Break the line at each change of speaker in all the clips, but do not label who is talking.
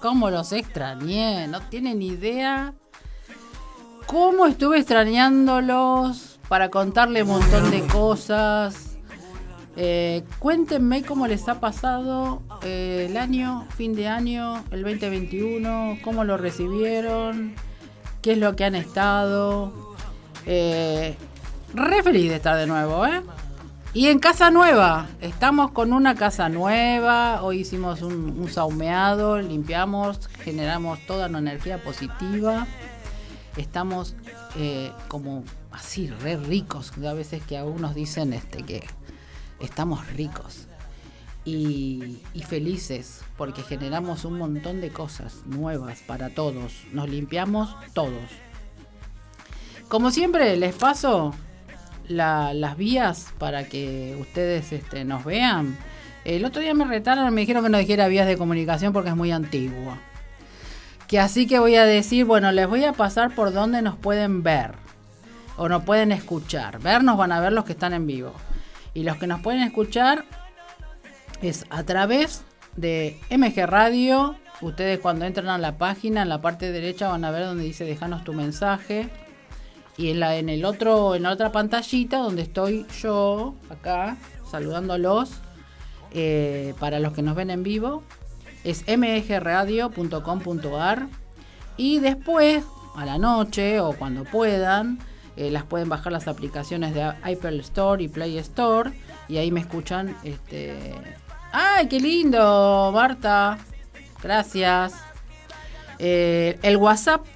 cómo los extrañé, no tienen idea cómo estuve extrañándolos para contarle un montón de cosas. Eh, cuéntenme cómo les ha pasado eh, el año, fin de año, el 2021, cómo lo recibieron, qué es lo que han estado. Eh, re feliz de estar de nuevo, ¿eh? Y en casa nueva, estamos con una casa nueva, hoy hicimos un, saumeado, limpiamos, generamos toda una energía positiva, estamos eh, como así, re ricos, a veces que algunos dicen este, que estamos ricos y felices porque generamos un montón de cosas nuevas para todos, nos limpiamos todos. Como siempre, les paso la- las vías para que ustedes este, nos vean. El otro día me retaron, me dijeron que no dijera vías de comunicación porque es muy antiguo. Que así que voy a decir, bueno, les voy a pasar por donde nos pueden ver o nos pueden escuchar. Ver nos van a ver los que están en vivo. Y los que nos pueden escuchar es a través de MG Radio. Ustedes cuando entran a la página, en la parte derecha van a ver donde dice dejanos tu mensaje. Y en la en el otro en otra pantallita donde estoy yo acá saludándolos eh, para los que nos ven en vivo es mgradio.com.ar y después a la noche o cuando puedan eh, las pueden bajar las aplicaciones de Apple Store y Play Store y ahí me escuchan este ay qué lindo Marta gracias. Eh, el WhatsApp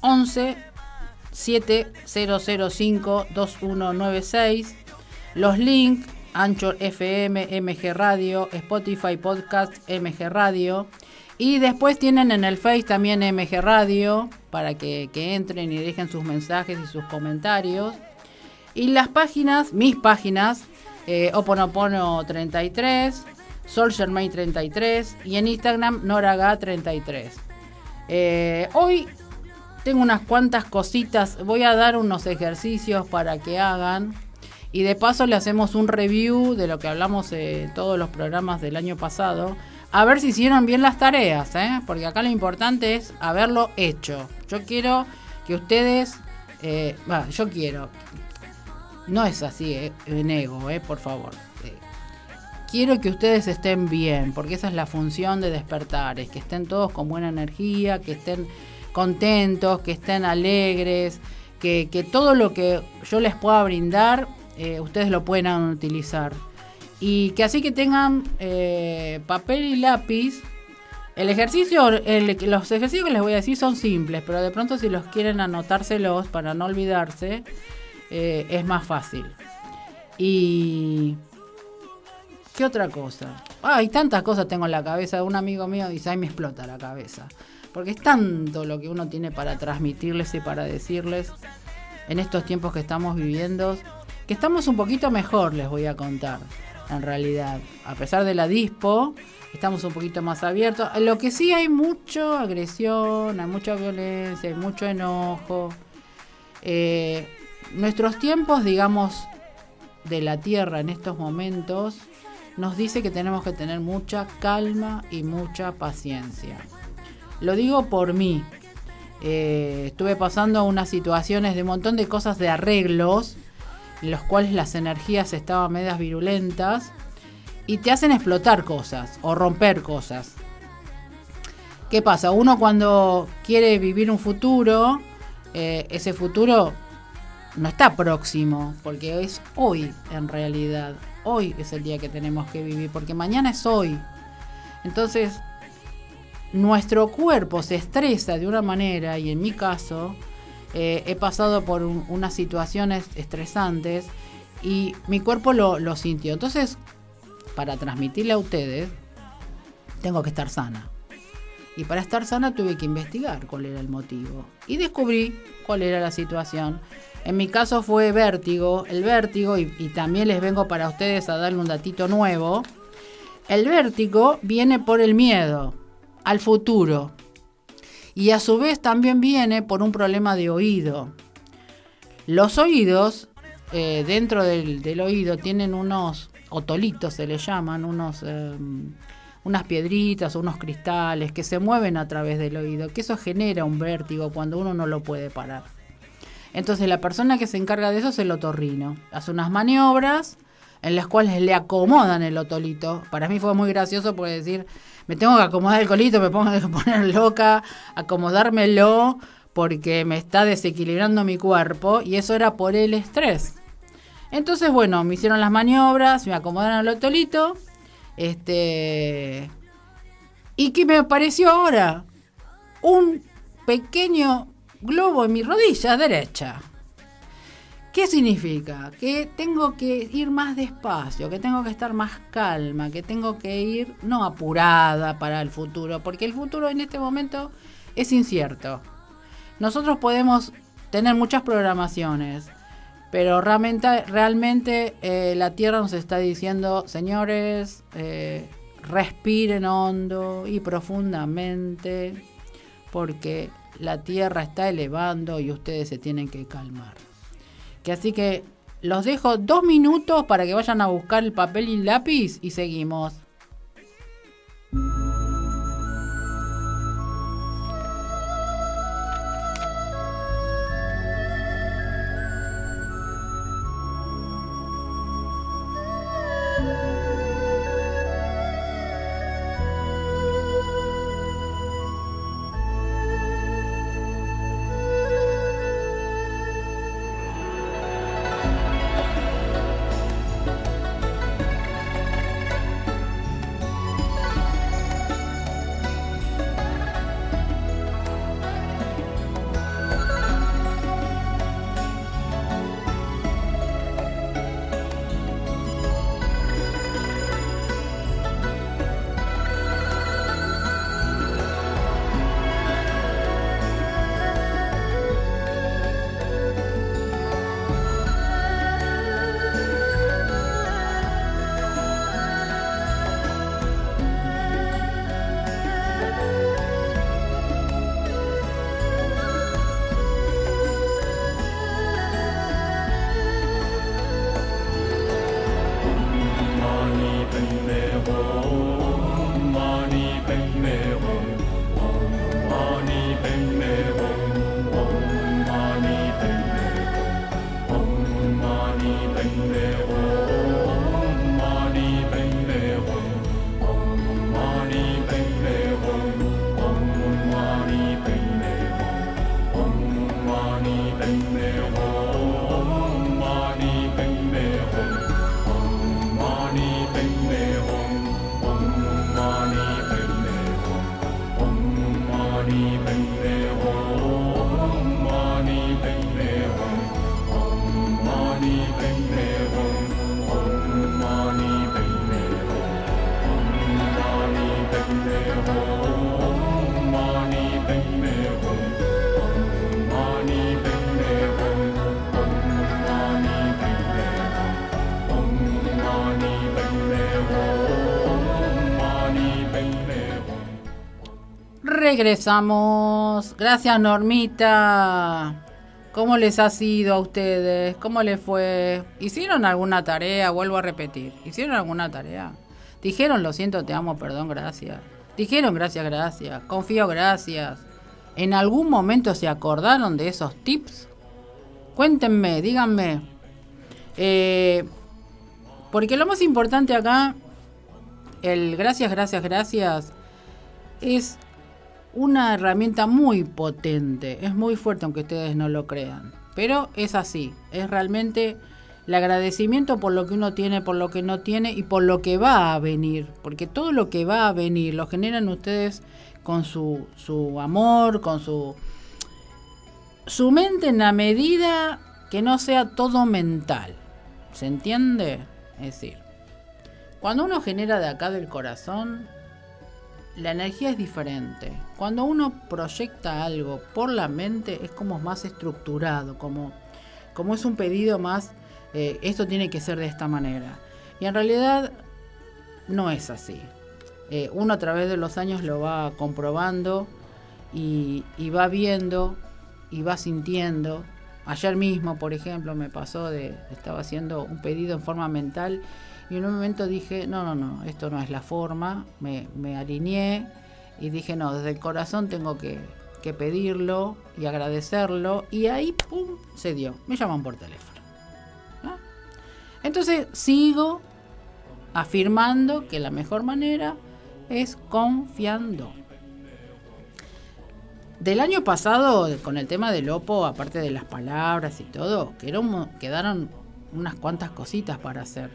11 7005 2196 los links Anchor FM, MG Radio, Spotify Podcast, MG Radio. Y después tienen en el Face también MG Radio para que, entren y dejen sus mensajes y sus comentarios. Y las páginas, mis páginas, eh, Oponopono 33, Soldier May 33 y en Instagram Noraga 33. Eh, hoy tengo unas cuantas cositas, voy a dar unos ejercicios para que hagan. Y de paso le hacemos un review de lo que hablamos en todos los programas del año pasado. A ver si hicieron bien las tareas, ¿eh? porque acá lo importante es haberlo hecho. Yo quiero que ustedes, eh, yo quiero, no es así, eh, en eh, por favor. Quiero que ustedes estén bien, porque esa es la función de despertar, es que estén todos con buena energía, que estén contentos, que estén alegres, que, que todo lo que yo les pueda brindar, eh, ustedes lo puedan utilizar. Y que así que tengan eh, papel y lápiz. El ejercicio, el- los ejercicios que les voy a decir son simples, pero de pronto si los quieren anotárselos para no olvidarse, eh, es más fácil. Y... ¿Qué otra cosa? Ay, tantas cosas tengo en la cabeza. Un amigo mío dice, ay, me explota la cabeza. Porque es tanto lo que uno tiene para transmitirles y para decirles en estos tiempos que estamos viviendo, que estamos un poquito mejor, les voy a contar, en realidad. A pesar de la dispo, estamos un poquito más abiertos. Lo que sí hay mucha agresión, hay mucha violencia, hay mucho enojo. Eh, nuestros tiempos, digamos, de la Tierra en estos momentos, nos dice que tenemos que tener mucha calma y mucha paciencia. Lo digo por mí. Eh, estuve pasando unas situaciones de un montón de cosas de arreglos, en los cuales las energías estaban medias virulentas y te hacen explotar cosas o romper cosas. ¿Qué pasa? Uno cuando quiere vivir un futuro, eh, ese futuro no está próximo, porque es hoy en realidad. Hoy es el día que tenemos que vivir, porque mañana es hoy. Entonces, nuestro cuerpo se estresa de una manera, y en mi caso, eh, he pasado por un- unas situaciones estresantes y mi cuerpo lo, lo sintió. Entonces, para transmitirle a ustedes, tengo que estar sana. Y para estar sana tuve que investigar cuál era el motivo. Y descubrí cuál era la situación. En mi caso fue vértigo. El vértigo, y, y también les vengo para ustedes a darle un datito nuevo. El vértigo viene por el miedo al futuro. Y a su vez también viene por un problema de oído. Los oídos eh, dentro del, oído tienen unos otolitos, se le llaman, unos... eh, unas piedritas unos cristales que se mueven a través del oído, que eso genera un vértigo cuando uno no lo puede parar. Entonces la persona que se encarga de eso es el otorrino. Hace unas maniobras en las cuales le acomodan el otolito. Para mí fue muy gracioso porque decir, me tengo que acomodar el colito, me pongo que poner loca, acomodármelo porque me está desequilibrando mi cuerpo y eso era por el estrés. Entonces, bueno, me hicieron las maniobras, me acomodaron el otolito este. ¿Y qué me apareció ahora? Un pequeño globo en mi rodilla derecha. ¿Qué significa? Que tengo que ir más despacio, que tengo que estar más calma, que tengo que ir no apurada para el futuro, porque el futuro en este momento es incierto. Nosotros podemos tener muchas programaciones, pero realmente, realmente eh, la Tierra nos está diciendo, señores, eh, respiren hondo y profundamente, porque la Tierra está elevando y ustedes se tienen que calmar. Que así que los dejo dos minutos para que vayan a buscar el papel y el lápiz y seguimos. Regresamos. Gracias, Normita. ¿Cómo les ha sido a ustedes? ¿Cómo les fue? ¿Hicieron alguna tarea? Vuelvo a repetir. ¿Hicieron alguna tarea? Dijeron, lo siento, te amo, perdón, gracias. Dijeron, gracias, gracias. Confío, gracias. ¿En algún momento se acordaron de esos tips? Cuéntenme, díganme. Eh, porque lo más importante acá, el gracias, gracias, gracias, es una herramienta muy potente, es muy fuerte aunque ustedes no lo crean, pero es así, es realmente el agradecimiento por lo que uno tiene, por lo que no tiene y por lo que va a venir, porque todo lo que va a venir lo generan ustedes con su, su amor, con su, su mente en la medida que no sea todo mental, ¿se entiende? Es decir, cuando uno genera de acá del corazón, la energía es diferente. Cuando uno proyecta algo por la mente es como más estructurado, como, como es un pedido más, eh, esto tiene que ser de esta manera. Y en realidad no es así. Eh, uno a través de los años lo va comprobando y, va viendo y va sintiendo ayer mismo, por ejemplo, me pasó de, estaba haciendo un pedido en forma mental y en un momento dije, no, no, no, esto no es la forma, me alineé y dije, no, desde el corazón tengo que, que pedirlo y agradecerlo y ahí, ¡pum!, se dio, me llaman por teléfono. ¿no? Entonces sigo afirmando que la mejor manera es confiando. Del año pasado, con el tema del Opo, aparte de las palabras y todo, quedaron, quedaron unas cuantas cositas para hacer.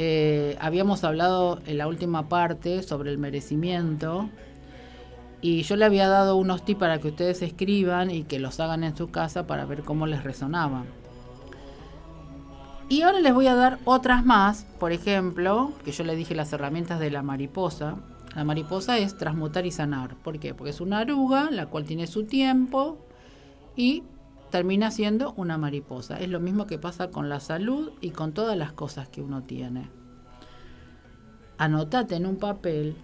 Eh, habíamos hablado en la última parte sobre el merecimiento y yo le había dado unos tips para que ustedes escriban y que los hagan en su casa para ver cómo les resonaba. Y ahora les voy a dar otras más, por ejemplo, que yo le dije las herramientas de la mariposa. La mariposa es transmutar y sanar. ¿Por qué? Porque es una aruga, la cual tiene su tiempo y termina siendo una mariposa. Es lo mismo que pasa con la salud y con todas las cosas que uno tiene. Anotate en un papel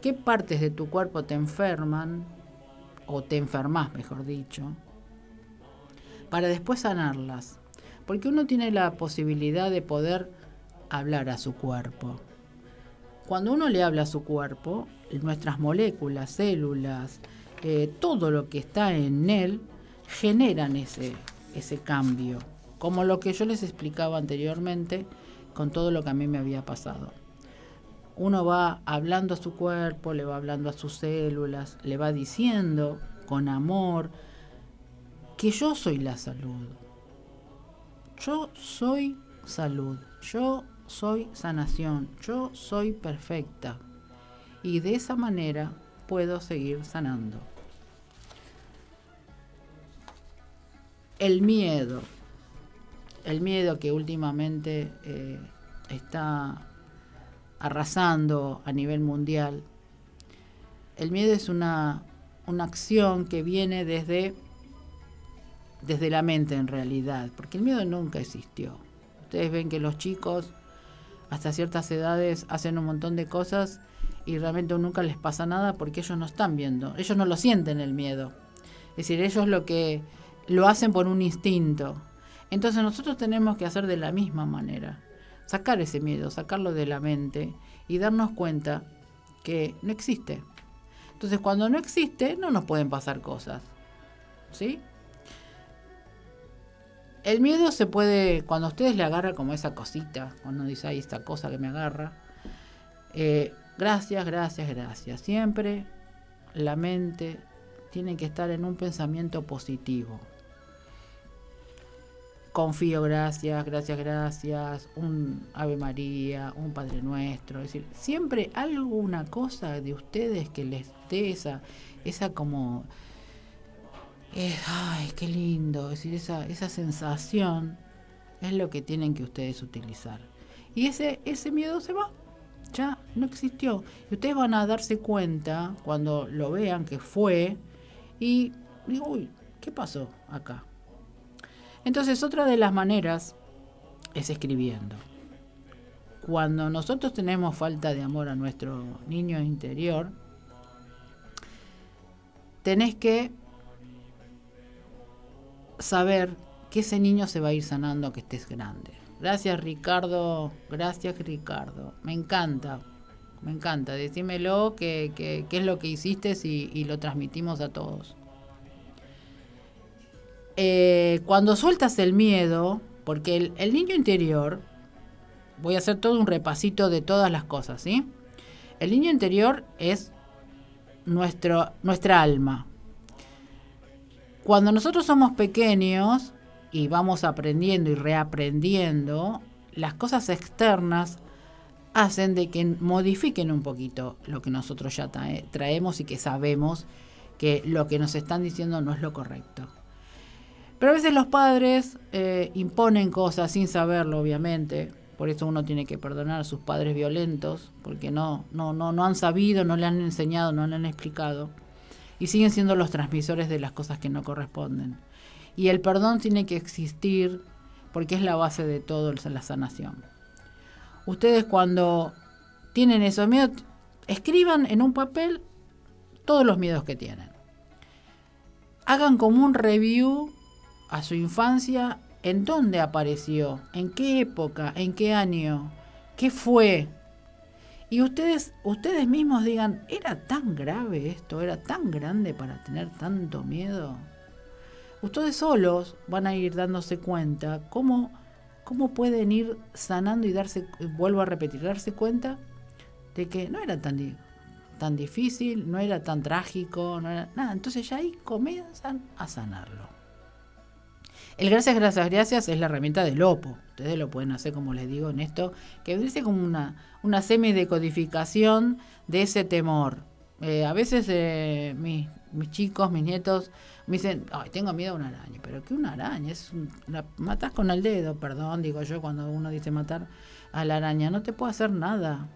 qué partes de tu cuerpo te enferman, o te enfermas, mejor dicho, para después sanarlas. Porque uno tiene la posibilidad de poder hablar a su cuerpo. Cuando uno le habla a su cuerpo, nuestras moléculas, células, eh, todo lo que está en él, generan ese, ese cambio. Como lo que yo les explicaba anteriormente con todo lo que a mí me había pasado. Uno va hablando a su cuerpo, le va hablando a sus células, le va diciendo con amor que yo soy la salud. Yo soy salud. Yo soy sanación, yo soy perfecta y de esa manera puedo seguir sanando. El miedo, el miedo que últimamente eh, está arrasando a nivel mundial. El miedo es una, una acción que viene desde, desde la mente en realidad, porque el miedo nunca existió. Ustedes ven que los chicos hasta ciertas edades hacen un montón de cosas y realmente nunca les pasa nada porque ellos no están viendo, ellos no lo sienten el miedo. Es decir, ellos lo que lo hacen por un instinto. Entonces nosotros tenemos que hacer de la misma manera, sacar ese miedo, sacarlo de la mente y darnos cuenta que no existe. Entonces cuando no existe no nos pueden pasar cosas. ¿Sí? El miedo se puede, cuando a ustedes le agarra como esa cosita, cuando dice, ay, esta cosa que me agarra, eh, gracias, gracias, gracias. Siempre la mente tiene que estar en un pensamiento positivo. Confío, gracias, gracias, gracias, un Ave María, un Padre Nuestro. Es decir, siempre alguna cosa de ustedes que les dé esa, esa como ay, qué lindo, es decir, esa, esa sensación es lo que tienen que ustedes utilizar. Y ese, ese miedo se va, ya no existió. Y ustedes van a darse cuenta cuando lo vean que fue y digo, uy, ¿qué pasó acá? Entonces, otra de las maneras es escribiendo. Cuando nosotros tenemos falta de amor a nuestro niño interior, tenés que saber que ese niño se va a ir sanando que estés grande. Gracias Ricardo, gracias Ricardo. Me encanta, me encanta. Decímelo qué que, es lo que hiciste y, y lo transmitimos a todos. Eh, cuando sueltas el miedo, porque el, niño interior, voy a hacer todo un repasito de todas las cosas, ¿sí? El niño interior es nuestro, nuestra alma, cuando nosotros somos pequeños y vamos aprendiendo y reaprendiendo, las cosas externas hacen de que modifiquen un poquito lo que nosotros ya traemos y que sabemos que lo que nos están diciendo no es lo correcto. Pero a veces los padres eh, imponen cosas sin saberlo, obviamente. Por eso uno tiene que perdonar a sus padres violentos, porque no, no, no, no han sabido, no le han enseñado, no le han explicado y siguen siendo los transmisores de las cosas que no corresponden. Y el perdón tiene que existir porque es la base de todo la sanación. Ustedes cuando tienen esos miedos, escriban en un papel todos los miedos que tienen. Hagan como un review a su infancia, ¿en dónde apareció? ¿En qué época? ¿En qué año? ¿Qué fue? Y ustedes, ustedes mismos digan, ¿era tan grave esto? ¿Era tan grande para tener tanto miedo? Ustedes solos van a ir dándose cuenta cómo, cómo pueden ir sanando y darse, vuelvo a repetir, darse cuenta de que no era tan, tan difícil, no era tan trágico, no era nada. Entonces ya ahí comienzan a sanarlo. El gracias, gracias, gracias es la herramienta del Lopo. Ustedes lo pueden hacer, como les digo, en esto, que dice como una, una semi-decodificación de ese temor. Eh, a veces eh, mis, mis chicos, mis nietos, me dicen, ay, tengo miedo a una araña. Pero ¿qué una araña? Es la matas con el dedo, perdón, digo yo, cuando uno dice matar a la araña. No te puede hacer nada.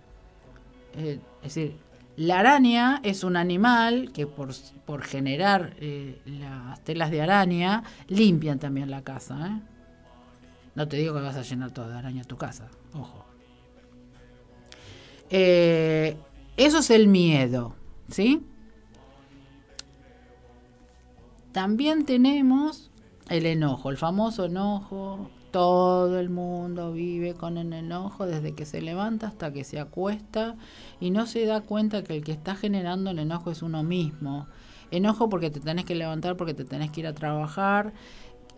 Eh, es decir, la araña es un animal que por, por generar eh, las telas de araña limpian también la casa. ¿eh? No te digo que vas a llenar toda de araña tu casa, ojo. Eh, eso es el miedo, ¿sí? También tenemos el enojo, el famoso enojo, todo el mundo vive con el enojo desde que se levanta hasta que se acuesta y no se da cuenta que el que está generando el enojo es uno mismo. Enojo porque te tenés que levantar, porque te tenés que ir a trabajar.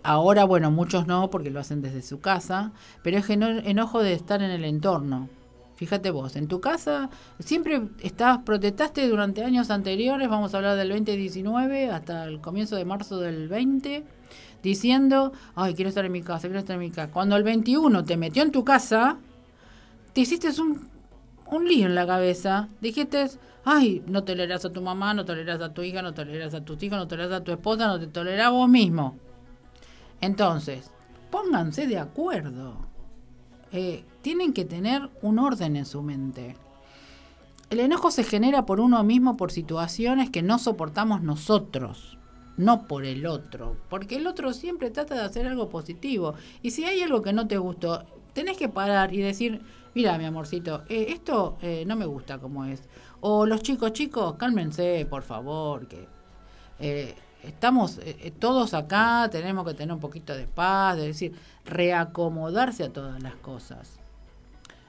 Ahora, bueno, muchos no porque lo hacen desde su casa, pero es enojo de estar en el entorno. Fíjate vos, en tu casa siempre estás, protestaste durante años anteriores, vamos a hablar del 2019 hasta el comienzo de marzo del 20 diciendo, ay, quiero estar en mi casa, quiero estar en mi casa. Cuando el 21 te metió en tu casa, te hiciste un, un lío en la cabeza. Dijiste, ay, no toleras a tu mamá, no toleras a tu hija, no toleras a tus hijos, no toleras a tu esposa, no te toleras a vos mismo. Entonces, pónganse de acuerdo. Eh, tienen que tener un orden en su mente. El enojo se genera por uno mismo por situaciones que no soportamos nosotros no por el otro, porque el otro siempre trata de hacer algo positivo. Y si hay algo que no te gustó, tenés que parar y decir, mira mi amorcito, eh, esto eh, no me gusta como es. O los chicos, chicos, cálmense, por favor, que eh, estamos todos acá, tenemos que tener un poquito de paz, es decir, reacomodarse a todas las cosas.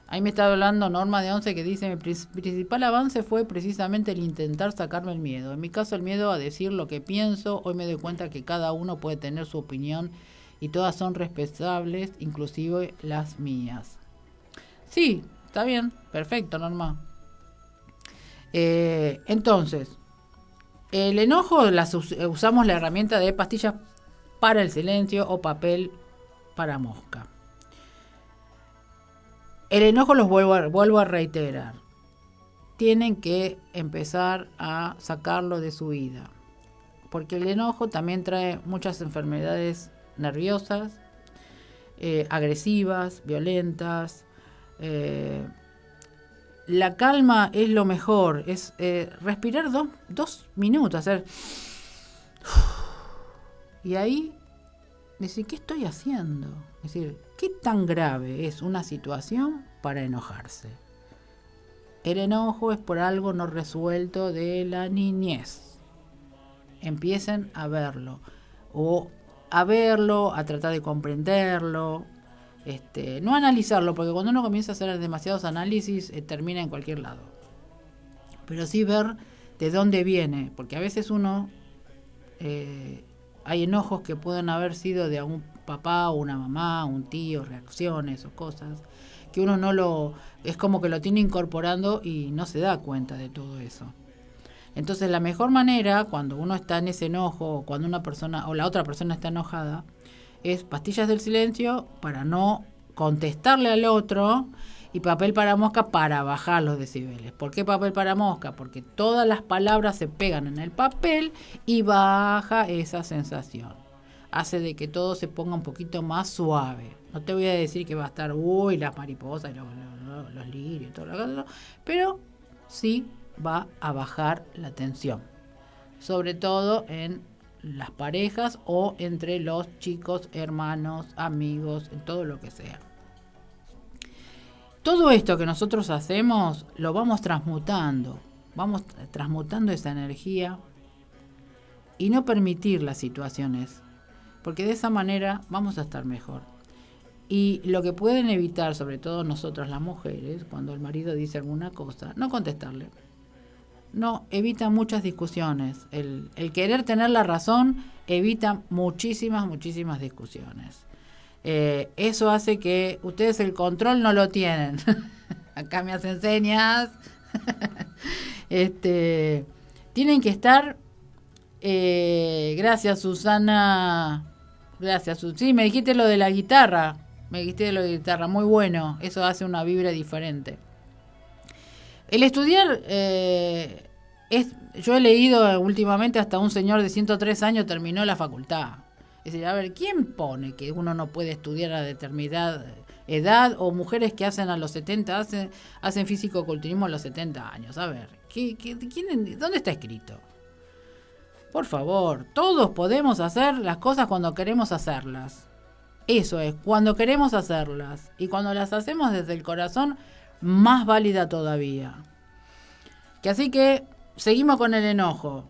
Ahí me está hablando Norma de Once que dice, mi principal avance fue precisamente el intentar sacarme el miedo. En mi caso el miedo a decir lo que pienso, hoy me doy cuenta que cada uno puede tener su opinión y todas son respetables, inclusive las mías. Sí, está bien, perfecto, Norma. Eh, entonces, el enojo las usamos la herramienta de pastillas para el silencio o papel para mosca. El enojo los vuelvo a, vuelvo a reiterar. Tienen que empezar a sacarlo de su vida. Porque el enojo también trae muchas enfermedades nerviosas, eh, agresivas, violentas. Eh, la calma es lo mejor, es eh, respirar dos, dos minutos, hacer... Y ahí decir, ¿qué estoy haciendo? Es decir, ¿qué tan grave es una situación para enojarse? El enojo es por algo no resuelto de la niñez. Empiecen a verlo. O a verlo, a tratar de comprenderlo. Este, no analizarlo, porque cuando uno comienza a hacer demasiados análisis, eh, termina en cualquier lado. Pero sí ver de dónde viene, porque a veces uno eh, hay enojos que pueden haber sido de un papá o una mamá, un tío, reacciones o cosas, que uno no lo, es como que lo tiene incorporando y no se da cuenta de todo eso. Entonces la mejor manera cuando uno está en ese enojo cuando una persona o la otra persona está enojada es pastillas del silencio para no contestarle al otro y papel para mosca para bajar los decibeles. ¿Por qué papel para mosca? Porque todas las palabras se pegan en el papel y baja esa sensación. Hace de que todo se ponga un poquito más suave. No te voy a decir que va a estar, uy, las mariposas, los, los, los lirios y todo lo que pero sí va a bajar la tensión. Sobre todo en las parejas o entre los chicos, hermanos, amigos, en todo lo que sea todo esto que nosotros hacemos lo vamos transmutando, vamos transmutando esa energía y no permitir las situaciones. Porque de esa manera vamos a estar mejor. Y lo que pueden evitar, sobre todo nosotras las mujeres, cuando el marido dice alguna cosa, no contestarle. No, evita muchas discusiones. El, el querer tener la razón evita muchísimas, muchísimas discusiones. Eh, eso hace que ustedes el control no lo tienen. Acá me hacen señas. este, tienen que estar. Eh, gracias, Susana. Gracias, Sí, me dijiste lo de la guitarra. Me dijiste lo de la guitarra. Muy bueno. Eso hace una vibra diferente. El estudiar. Eh, es, yo he leído últimamente hasta un señor de 103 años terminó la facultad. Es decir, a ver, ¿quién pone que uno no puede estudiar a determinada edad o mujeres que hacen a los 70, hacen, hacen físico-culturismo a los 70 años? A ver, ¿qué, quién, ¿dónde está escrito? Por favor, todos podemos hacer las cosas cuando queremos hacerlas. Eso es, cuando queremos hacerlas. Y cuando las hacemos desde el corazón, más válida todavía. Que así que seguimos con el enojo.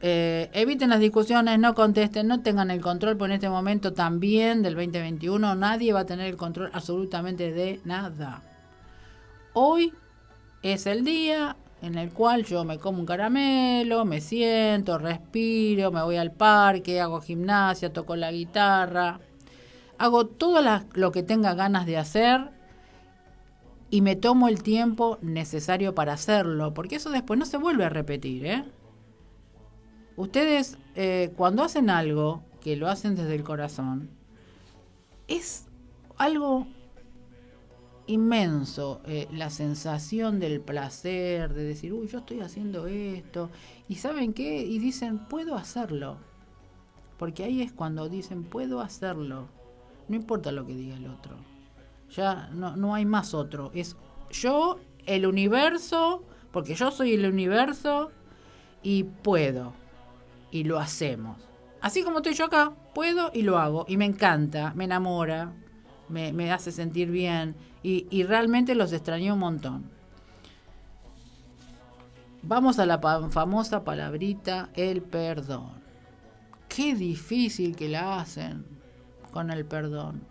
Eh, eviten las discusiones, no contesten, no tengan el control, en este momento también del 2021 nadie va a tener el control absolutamente de nada. Hoy es el día en el cual yo me como un caramelo, me siento, respiro, me voy al parque, hago gimnasia, toco la guitarra, hago todo lo que tenga ganas de hacer y me tomo el tiempo necesario para hacerlo, porque eso después no se vuelve a repetir. ¿eh? Ustedes eh, cuando hacen algo, que lo hacen desde el corazón, es algo inmenso eh, la sensación del placer, de decir, uy, yo estoy haciendo esto, y saben qué, y dicen, puedo hacerlo, porque ahí es cuando dicen, puedo hacerlo, no importa lo que diga el otro. Ya no, no hay más otro. Es yo, el universo, porque yo soy el universo y puedo. Y lo hacemos. Así como estoy yo acá, puedo y lo hago. Y me encanta, me enamora, me, me hace sentir bien. Y, y realmente los extrañé un montón. Vamos a la famosa palabrita, el perdón. Qué difícil que la hacen con el perdón.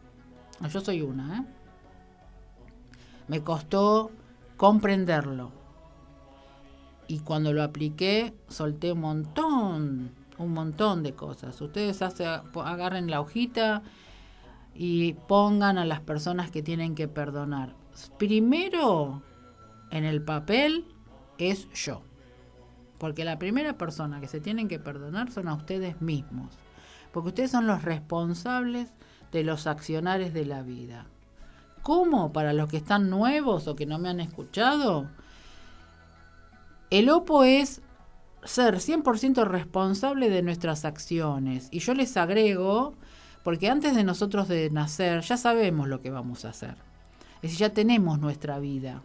Yo soy una, ¿eh? Me costó comprenderlo. Y cuando lo apliqué, solté un montón, un montón de cosas. Ustedes hace, agarren la hojita y pongan a las personas que tienen que perdonar. Primero, en el papel, es yo. Porque la primera persona que se tienen que perdonar son a ustedes mismos. Porque ustedes son los responsables de los accionares de la vida. ¿Cómo? Para los que están nuevos o que no me han escuchado, el OPO es ser 100% responsable de nuestras acciones. Y yo les agrego, porque antes de nosotros de nacer ya sabemos lo que vamos a hacer. Es decir, ya tenemos nuestra vida.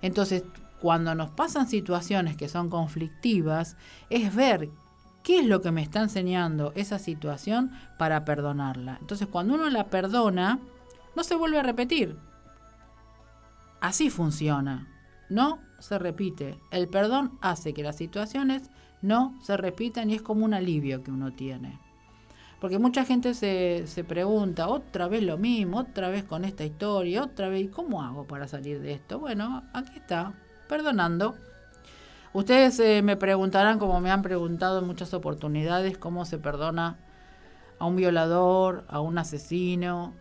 Entonces, cuando nos pasan situaciones que son conflictivas, es ver qué es lo que me está enseñando esa situación para perdonarla. Entonces, cuando uno la perdona, no se vuelve a repetir. Así funciona. No se repite. El perdón hace que las situaciones no se repitan y es como un alivio que uno tiene. Porque mucha gente se, se pregunta, otra vez lo mismo, otra vez con esta historia, otra vez, ¿cómo hago para salir de esto? Bueno, aquí está, perdonando. Ustedes eh, me preguntarán, como me han preguntado en muchas oportunidades, cómo se perdona a un violador, a un asesino,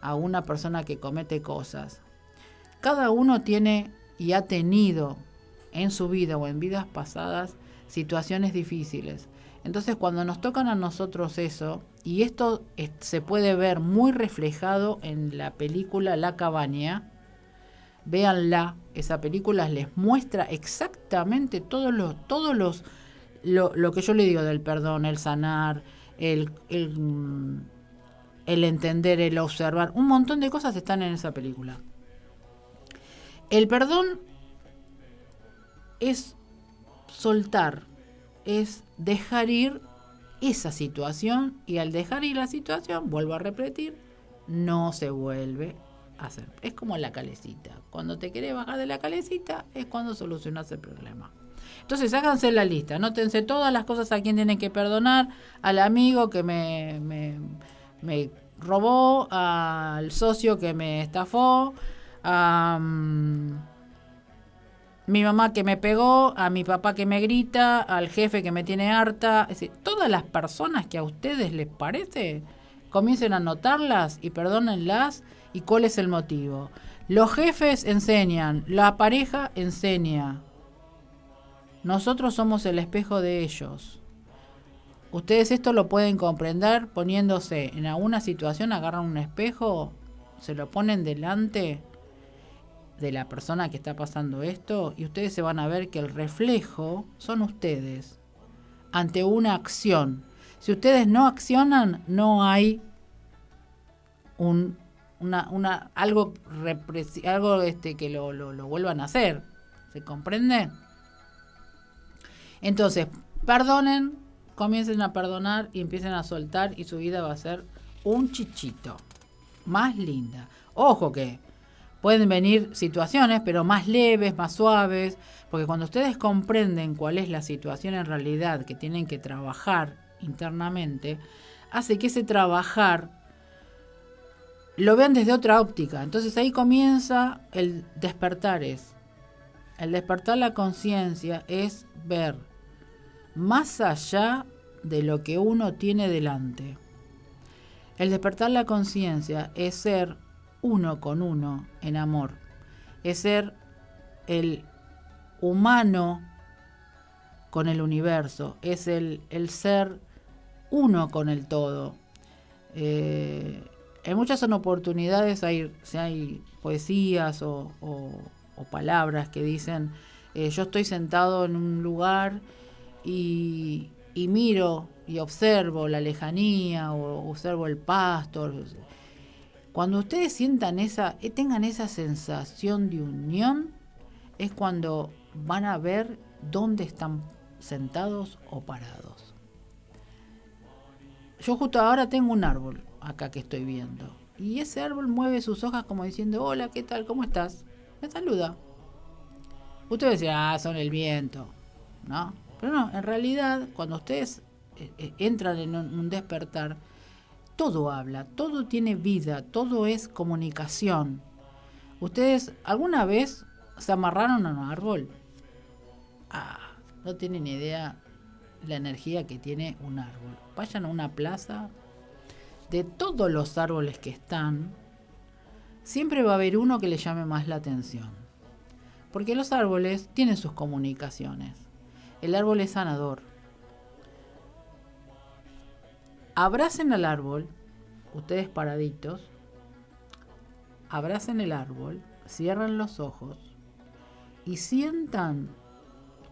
a una persona que comete cosas. Cada uno tiene y ha tenido en su vida o en vidas pasadas situaciones difíciles. Entonces cuando nos tocan a nosotros eso, y esto se puede ver muy reflejado en la película La Cabaña, véanla, esa película les muestra exactamente todos los, todos los, lo, lo, que yo le digo del perdón, el sanar, el, el el entender, el observar, un montón de cosas están en esa película. El perdón es soltar, es dejar ir esa situación y al dejar ir la situación, vuelvo a repetir, no se vuelve a hacer. Es como la calecita. Cuando te querés bajar de la calecita es cuando solucionas el problema. Entonces háganse la lista, anótense todas las cosas a quien tienen que perdonar, al amigo que me, me, me robó, al socio que me estafó, a mi mamá que me pegó, a mi papá que me grita, al jefe que me tiene harta. Es decir, todas las personas que a ustedes les parece, comiencen a anotarlas y perdónenlas y cuál es el motivo. Los jefes enseñan, la pareja enseña. Nosotros somos el espejo de ellos. Ustedes esto lo pueden comprender poniéndose en alguna situación, agarran un espejo, se lo ponen delante de la persona que está pasando esto y ustedes se van a ver que el reflejo son ustedes ante una acción. Si ustedes no accionan, no hay un, una, una, algo, algo este, que lo, lo, lo vuelvan a hacer. ¿Se comprende? Entonces, perdonen, comiencen a perdonar y empiecen a soltar y su vida va a ser un chichito. Más linda. Ojo que pueden venir situaciones, pero más leves, más suaves, porque cuando ustedes comprenden cuál es la situación en realidad que tienen que trabajar internamente, hace que ese trabajar lo vean desde otra óptica. Entonces ahí comienza el despertar es. El despertar la conciencia es ver más allá de lo que uno tiene delante. El despertar la conciencia es ser uno con uno en amor. Es ser el humano con el universo. Es el, el ser uno con el todo. Eh, en muchas oportunidades hay, hay poesías o, palabras que dicen, eh, yo estoy sentado en un lugar y, y, miro y observo la lejanía o observo el pasto cuando ustedes sientan esa, eh, tengan esa sensación de unión, es cuando van a ver dónde están sentados o parados. Yo justo ahora tengo un árbol acá que estoy viendo. Y ese árbol mueve sus hojas como diciendo, hola, ¿qué tal? ¿Cómo estás? Me saluda. Ustedes decir, ah, son el viento. ¿No? Pero no, en realidad, cuando ustedes eh, eh, entran en un despertar, todo habla, todo tiene vida, todo es comunicación. ¿Ustedes alguna vez se amarraron a un árbol? Ah, no tienen idea la energía que tiene un árbol. Vayan a una plaza, de todos los árboles que están, siempre va a haber uno que le llame más la atención. Porque los árboles tienen sus comunicaciones. El árbol es sanador. Abracen al árbol, ustedes paraditos, abracen el árbol, cierran los ojos y sientan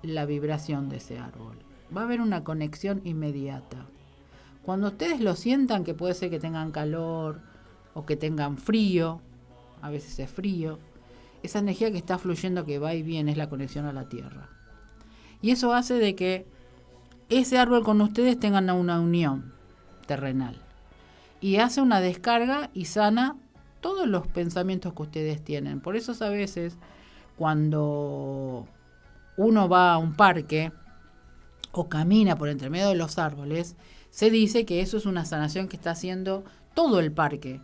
la vibración de ese árbol. Va a haber una conexión inmediata. Cuando ustedes lo sientan, que puede ser que tengan calor o que tengan frío, a veces es frío, esa energía que está fluyendo, que va y viene, es la conexión a la tierra. Y eso hace de que ese árbol con ustedes tengan una unión terrenal. Y hace una descarga y sana todos los pensamientos que ustedes tienen. Por eso a veces cuando uno va a un parque o camina por entre medio de los árboles, se dice que eso es una sanación que está haciendo todo el parque.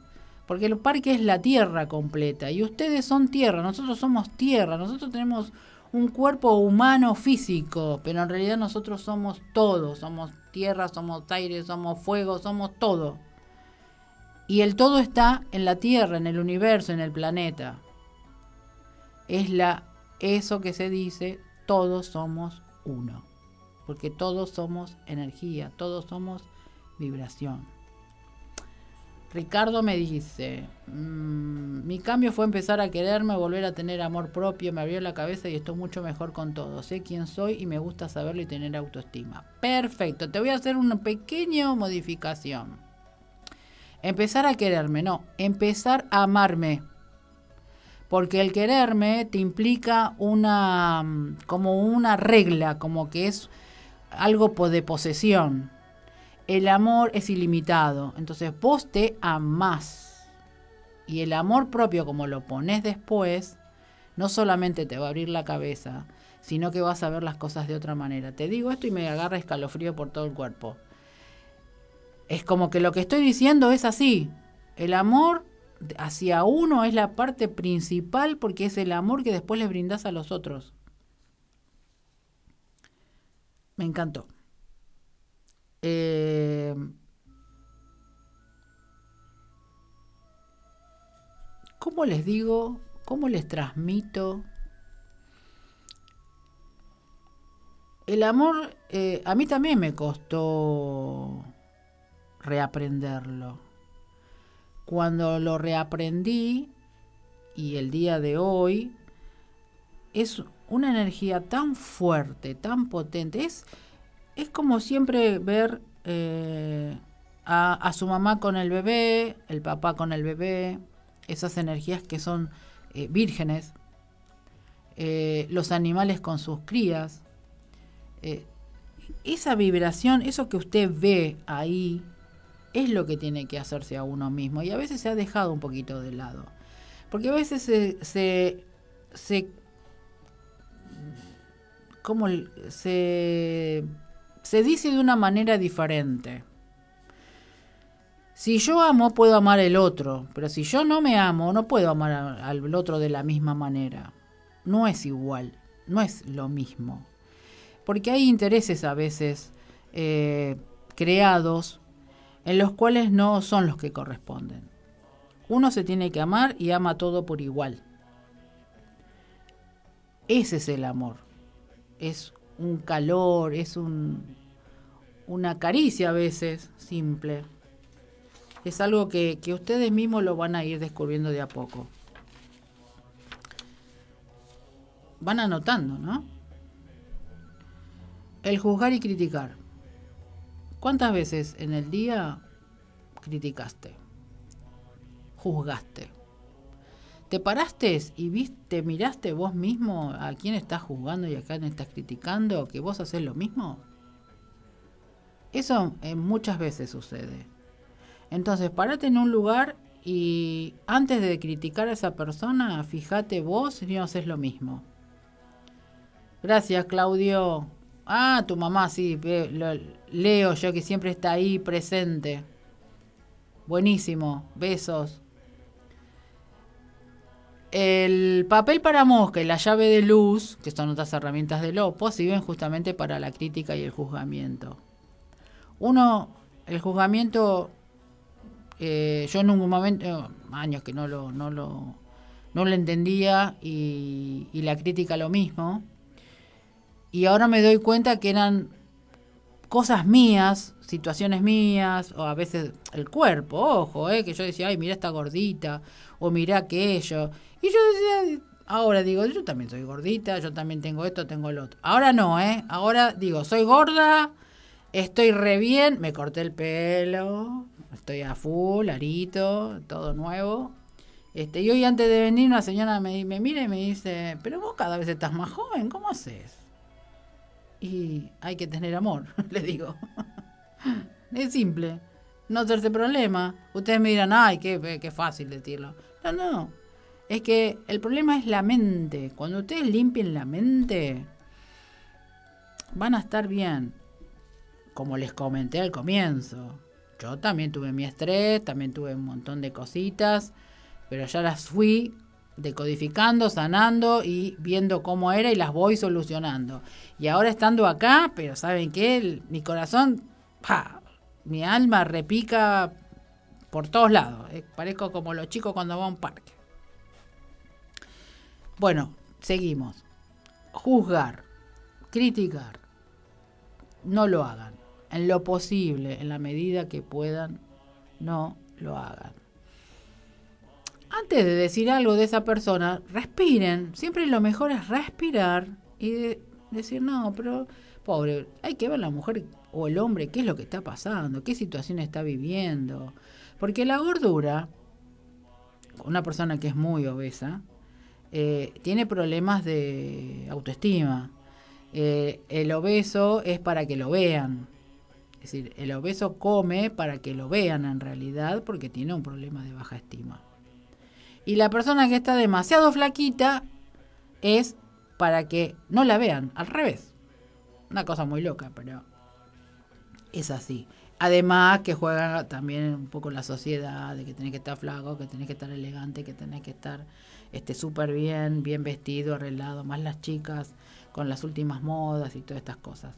Porque el parque es la tierra completa y ustedes son tierra, nosotros somos tierra, nosotros tenemos un cuerpo humano físico, pero en realidad nosotros somos todo, somos tierra, somos aire, somos fuego, somos todo. Y el todo está en la tierra, en el universo, en el planeta. Es la eso que se dice, todos somos uno. Porque todos somos energía, todos somos vibración. Ricardo me dice, mm, mi cambio fue empezar a quererme, volver a tener amor propio, me abrió la cabeza y estoy mucho mejor con todo. Sé quién soy y me gusta saberlo y tener autoestima. Perfecto, te voy a hacer una pequeña modificación. Empezar a quererme, no, empezar a amarme. Porque el quererme te implica una, mm, como una regla, como que es algo de posesión el amor es ilimitado. Entonces vos te amás. Y el amor propio, como lo pones después, no solamente te va a abrir la cabeza, sino que vas a ver las cosas de otra manera. Te digo esto y me agarra escalofrío por todo el cuerpo. Es como que lo que estoy diciendo es así. El amor hacia uno es la parte principal porque es el amor que después le brindas a los otros. Me encantó. Eh, ¿Cómo les digo? ¿Cómo les transmito? El amor eh, a mí también me costó reaprenderlo. Cuando lo reaprendí y el día de hoy es una energía tan fuerte, tan potente. Es, es como siempre ver eh, a, su mamá con el bebé, el papá con el bebé, esas energías que son eh, vírgenes, eh, los animales con sus crías. Esa vibración, eso que usted ve ahí, es lo que tiene que hacerse a uno mismo y a veces se ha dejado un poquito de lado. Porque a veces se, se, se como se, se dice de una manera diferente. Si yo amo, puedo amar el otro, pero si yo no me amo, no puedo amar al otro de la misma manera. No es igual, no es lo mismo. Porque hay intereses a veces eh, creados en los cuales no son los que corresponden. Uno se tiene que amar y ama todo por igual. Ese es el amor. Es un calor, es un, una caricia a veces simple es algo que, ustedes mismos lo van a ir descubriendo de a poco. Van anotando, ¿no? El juzgar y criticar. ¿Cuántas veces en el día criticaste? Juzgaste. ¿Te paraste y viste, miraste vos mismo a quién estás juzgando y a quién estás criticando, que vos haces lo mismo? Eso eh, muchas veces sucede. Entonces, parate en un lugar y antes de criticar a esa persona, fíjate vos si no haces lo mismo. Gracias, Claudio. Ah, tu mamá, sí, leo yo que siempre está ahí presente. Buenísimo, besos. El papel para mosca y la llave de luz, que son otras herramientas de Lopo, sirven justamente para la crítica y el juzgamiento. Uno, el juzgamiento eh, yo en un momento, años que no lo, no lo, no lo entendía y, la crítica lo mismo. Y ahora me doy cuenta que eran cosas mías, situaciones mías, o a veces el cuerpo, ojo, eh, que yo decía, ay, mira esta gordita, o mira aquello. Y yo decía, ahora digo, yo también soy gordita, yo también tengo esto, tengo lo otro. Ahora no, ¿eh? Ahora digo, soy gorda, estoy re bien, me corté el pelo, estoy a full, arito, todo nuevo. Este, y hoy antes de venir una señora me, me mira y me dice, pero vos cada vez estás más joven, ¿cómo haces? Y hay que tener amor, le digo. es simple, no hacerse problema. Ustedes me dirán, ay, qué, qué fácil decirlo. No, no, es que el problema es la mente. Cuando ustedes limpien la mente, van a estar bien. Como les comenté al comienzo, yo también tuve mi estrés, también tuve un montón de cositas, pero ya las fui decodificando, sanando y viendo cómo era y las voy solucionando. Y ahora estando acá, pero ¿saben qué? mi corazón, mi alma repica por todos lados. Eh, parezco como los chicos cuando van a un parque. Bueno, seguimos. Juzgar, criticar. No lo hagan en lo posible, en la medida que puedan, no lo hagan. Antes de decir algo de esa persona, respiren. Siempre lo mejor es respirar y decir, no, pero pobre, hay que ver la mujer o el hombre qué es lo que está pasando, qué situación está viviendo. Porque la gordura, una persona que es muy obesa, eh, tiene problemas de autoestima. Eh, el obeso es para que lo vean. Es decir, el obeso come para que lo vean en realidad porque tiene un problema de baja estima. Y la persona que está demasiado flaquita es para que no la vean, al revés. Una cosa muy loca, pero es así. Además que juega también un poco la sociedad, de que tenés que estar flaco, que tenés que estar elegante, que tenés que estar este súper bien, bien vestido, arreglado, más las chicas con las últimas modas y todas estas cosas.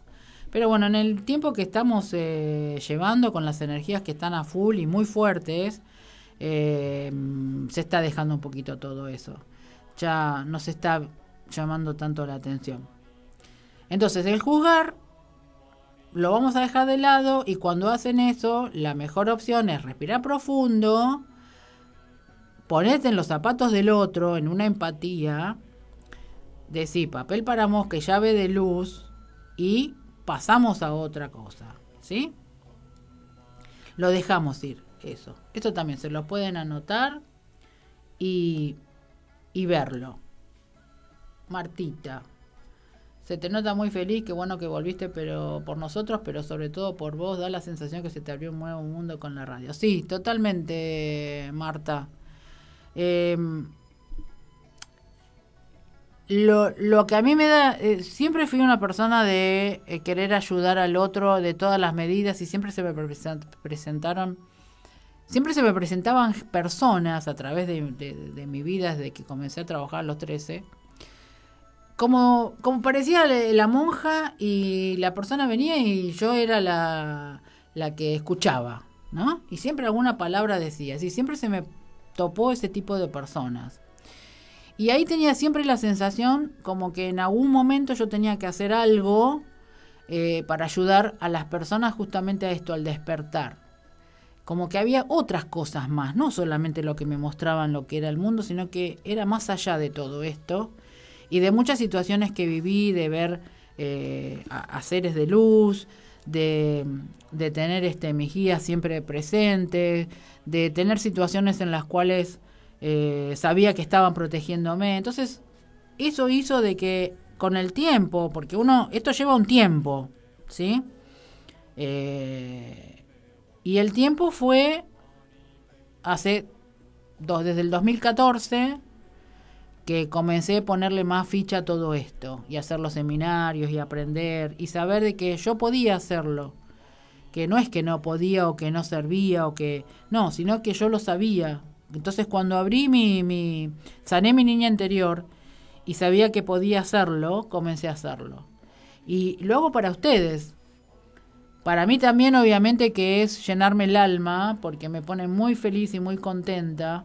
Pero bueno, en el tiempo que estamos eh, llevando con las energías que están a full y muy fuertes, eh, se está dejando un poquito todo eso. Ya no se está llamando tanto la atención. Entonces, el juzgar lo vamos a dejar de lado y cuando hacen eso, la mejor opción es respirar profundo, ponerte en los zapatos del otro, en una empatía, decir papel para mosca llave de luz y pasamos a otra cosa, ¿sí? Lo dejamos ir, eso. Esto también se lo pueden anotar y, y verlo. Martita, se te nota muy feliz, qué bueno que volviste pero por nosotros, pero sobre todo por vos, da la sensación que se te abrió un nuevo mundo con la radio. Sí, totalmente, Marta. Em, lo, lo, que a mí me da, eh, siempre fui una persona de eh, querer ayudar al otro de todas las medidas y siempre se me presentaron, siempre se me presentaban personas a través de, de mi vida desde que comencé a trabajar a los 13 como, como parecía la monja y la persona venía y yo era la, la que escuchaba, ¿no? Y siempre alguna palabra decía, así siempre se me topó ese tipo de personas. Y ahí tenía siempre la sensación como que en algún momento yo tenía que hacer algo eh, para ayudar a las personas justamente a esto, al despertar. Como que había otras cosas más, no solamente lo que me mostraban lo que era el mundo, sino que era más allá de todo esto y de muchas situaciones que viví, de ver eh, a, seres de luz, de, tener este, mi guía siempre presente, de tener situaciones en las cuales eh, sabía que estaban protegiéndome. Entonces, eso hizo de que con el tiempo, porque uno, esto lleva un tiempo, ¿sí? Eh, y el tiempo fue hace dos, desde el 2014 que comencé a ponerle más ficha a todo esto y hacer los seminarios y aprender y saber de que yo podía hacerlo. Que no es que no podía o que no servía o que no, sino que yo lo sabía. Entonces cuando abrí mi, mi sané mi niña interior y sabía que podía hacerlo, comencé a hacerlo. Y lo hago para ustedes. Para mí también obviamente que es llenarme el alma porque me pone muy feliz y muy contenta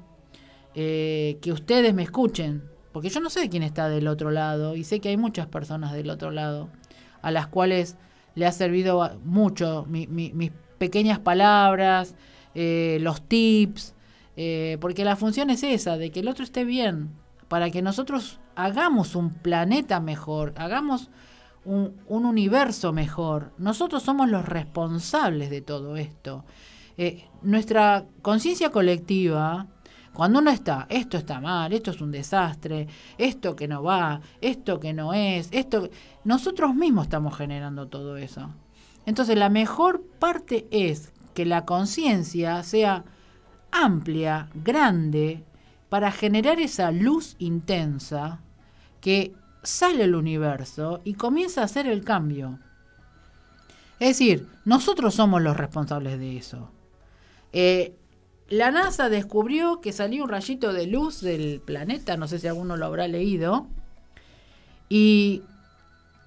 eh, que ustedes me escuchen porque yo no sé quién está del otro lado y sé que hay muchas personas del otro lado a las cuales le ha servido mucho mis pequeñas palabras, eh, los tips, eh, porque la función es esa, de que el otro esté bien, para que nosotros hagamos un planeta mejor, hagamos un, universo mejor. Nosotros somos los responsables de todo esto. Eh, nuestra conciencia colectiva cuando uno está, esto está mal, esto es un desastre, esto que no va, esto que no es, esto... Nosotros mismos estamos generando todo eso. Entonces la mejor parte es que la conciencia sea amplia, grande, para generar esa luz intensa que sale al universo y comienza a hacer el cambio. Es decir, nosotros somos los responsables de eso. Eh, la NASA descubrió que salió un rayito de luz del planeta, no sé si alguno lo habrá leído, y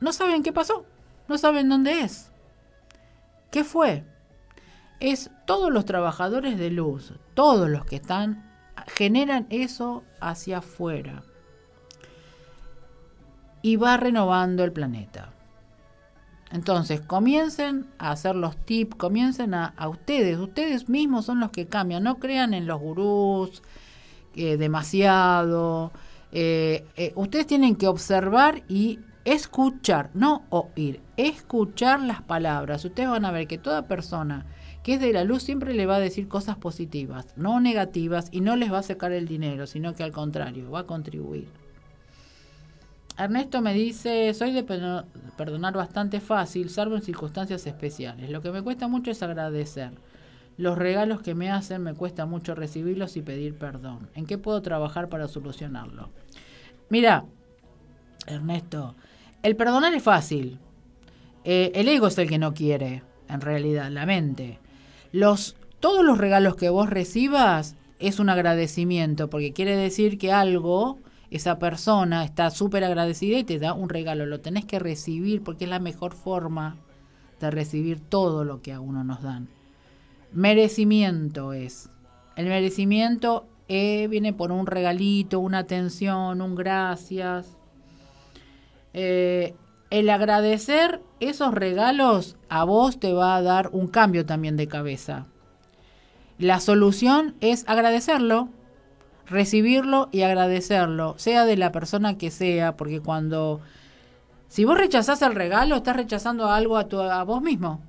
no saben qué pasó, no saben dónde es. ¿Qué fue? Es todos los trabajadores de luz, todos los que están, generan eso hacia afuera. Y va renovando el planeta. Entonces, comiencen a hacer los tips, comiencen a, ustedes, ustedes mismos son los que cambian, no crean en los gurús eh, demasiado. Eh, eh, ustedes tienen que observar y escuchar, no oír, escuchar las palabras. Ustedes van a ver que toda persona que es de la luz siempre le va a decir cosas positivas, no negativas, y no les va a sacar el dinero, sino que al contrario, va a contribuir. Ernesto me dice, soy de perdonar bastante fácil, salvo en circunstancias especiales. Lo que me cuesta mucho es agradecer. Los regalos que me hacen me cuesta mucho recibirlos y pedir perdón. ¿En qué puedo trabajar para solucionarlo? Mira, Ernesto, el perdonar es fácil. Eh, el ego es el que no quiere, en realidad, la mente. Los, todos los regalos que vos recibas es un agradecimiento, porque quiere decir que algo, esa persona está súper agradecida y te da un regalo. Lo tenés que recibir porque es la mejor forma de recibir todo lo que a uno nos dan. Merecimiento es. El merecimiento eh, viene por un regalito, una atención, un gracias. Eh, el agradecer esos regalos a vos te va a dar un cambio también de cabeza. La solución es agradecerlo, recibirlo y agradecerlo, sea de la persona que sea, porque cuando si vos rechazás el regalo, estás rechazando algo a, tu, a vos mismo.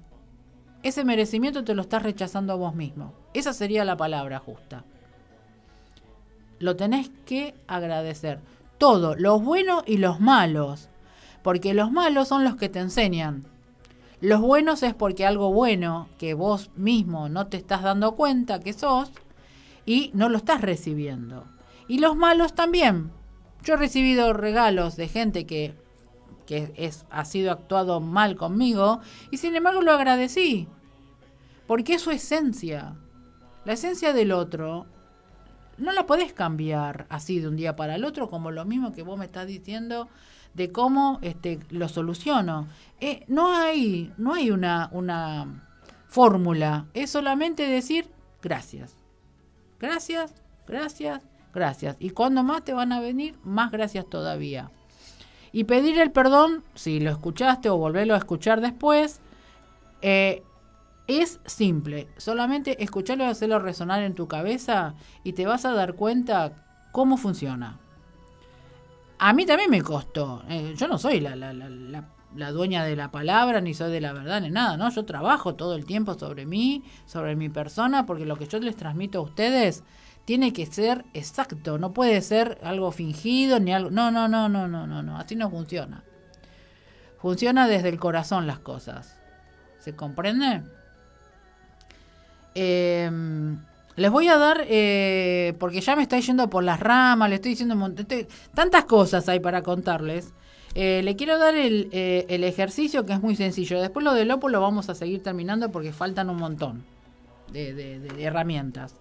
Ese merecimiento te lo estás rechazando a vos mismo. Esa sería la palabra justa. Lo tenés que agradecer. Todo, los buenos y los malos. Porque los malos son los que te enseñan. Los buenos es porque algo bueno que vos mismo no te estás dando cuenta que sos y no lo estás recibiendo. Y los malos también. Yo he recibido regalos de gente que, que es, ha sido actuado mal conmigo y sin embargo lo agradecí. Porque es su esencia. La esencia del otro no la podés cambiar así de un día para el otro, como lo mismo que vos me estás diciendo de cómo este, lo soluciono. Eh, no hay, no hay una, una fórmula, es solamente decir gracias. Gracias, gracias, gracias. Y cuando más te van a venir, más gracias todavía. Y pedir el perdón, si lo escuchaste o volverlo a escuchar después, eh, es simple. Solamente escucharlo y hacerlo resonar en tu cabeza y te vas a dar cuenta cómo funciona. A mí también me costó. Eh, yo no soy la, la, la, la, dueña de la palabra, ni soy de la verdad, ni nada, ¿no? Yo trabajo todo el tiempo sobre mí, sobre mi persona, porque lo que yo les transmito a ustedes tiene que ser exacto, no puede ser algo fingido, ni algo... No, no, no, no, no, no, no, así no funciona. Funciona desde el corazón las cosas. ¿Se comprende? Eh, les voy a dar, eh, porque ya me está yendo por las ramas, le estoy diciendo tantas cosas hay para contarles. Eh, le quiero dar el, eh, el, ejercicio que es muy sencillo. Después lo del Lopo lo vamos a seguir terminando porque faltan un montón de, herramientas.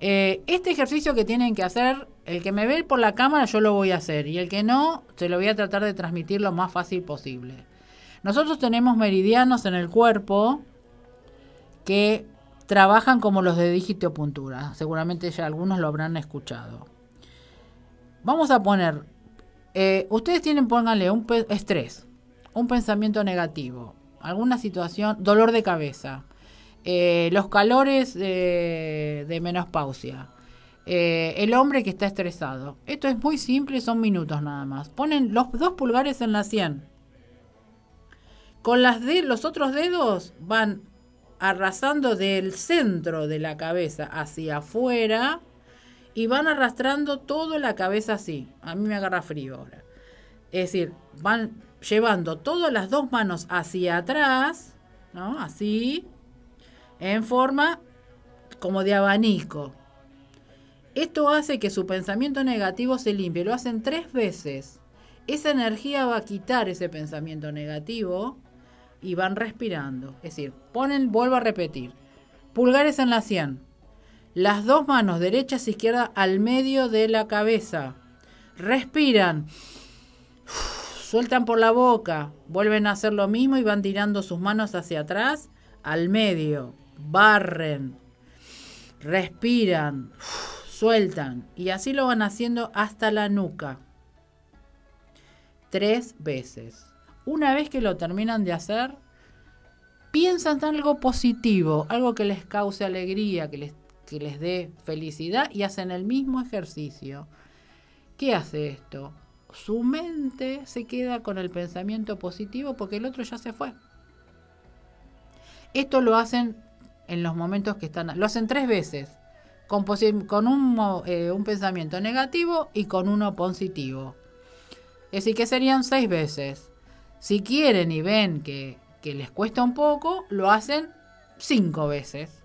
este ejercicio que tienen que hacer, el que me ve por la cámara yo lo voy a hacer y el que no, se lo voy a tratar de transmitir lo más fácil posible. Nosotros tenemos meridianos en el cuerpo que trabajan como los de dígito puntura. Seguramente ya algunos lo habrán escuchado. Vamos a poner, eh, ustedes tienen, pónganle un estrés, un pensamiento negativo, alguna situación, dolor de cabeza, eh, los calores de, menopausia, eh, el hombre que está estresado. Esto es muy simple, son minutos nada más. Ponen los dos pulgares en la 100. Con las de, los otros dedos van arrasando del centro de la cabeza hacia afuera y van arrastrando toda la cabeza así. A mí me agarra frío ahora. Es decir, van llevando todas las dos manos hacia atrás, ¿no? Así, en forma como de abanico. Esto hace que su pensamiento negativo se limpie. Lo hacen tres veces. Esa energía va a quitar ese pensamiento negativo y van respirando. Es decir, ponen, vuelvo a repetir, pulgares en la 100, las dos manos derechas e izquierda al medio de la cabeza. Respiran, sueltan por la boca, vuelven a hacer lo mismo y van tirando sus manos hacia atrás, al medio, barren, respiran, sueltan y así lo van haciendo hasta la nuca. Tres veces. Una vez que lo terminan de hacer, piensan en algo positivo, algo que les cause alegría, que les, que les dé felicidad y hacen el mismo ejercicio. ¿Qué hace esto? Su mente se queda con el pensamiento positivo porque el otro ya se fue. Esto lo hacen en los momentos que están, lo hacen tres veces, con, eh, un pensamiento negativo y con uno positivo. Es decir, que serían seis veces. Si quieren y ven que, les cuesta un poco, lo hacen cinco veces.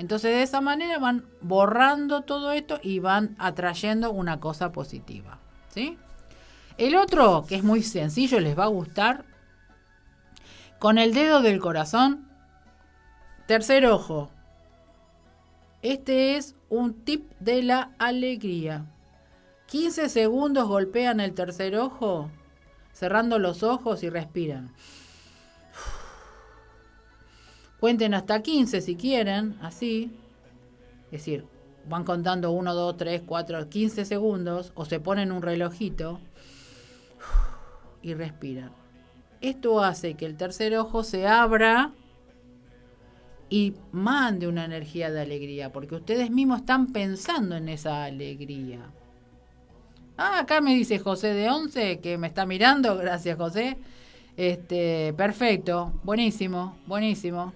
Entonces de esa manera van borrando todo esto y van atrayendo una cosa positiva. ¿sí? El otro, que es muy sencillo, les va a gustar, con el dedo del corazón, tercer ojo. Este es un tip de la alegría. 15 segundos golpean el tercer ojo, cerrando los ojos y respiran. Cuenten hasta 15 si quieren, así. Es decir, van contando 1, 2, 3, 4, 15 segundos o se ponen un relojito y respiran. Esto hace que el tercer ojo se abra y mande una energía de alegría, porque ustedes mismos están pensando en esa alegría. Ah, acá me dice José de Once que me está mirando, gracias José. Este, perfecto, buenísimo, buenísimo.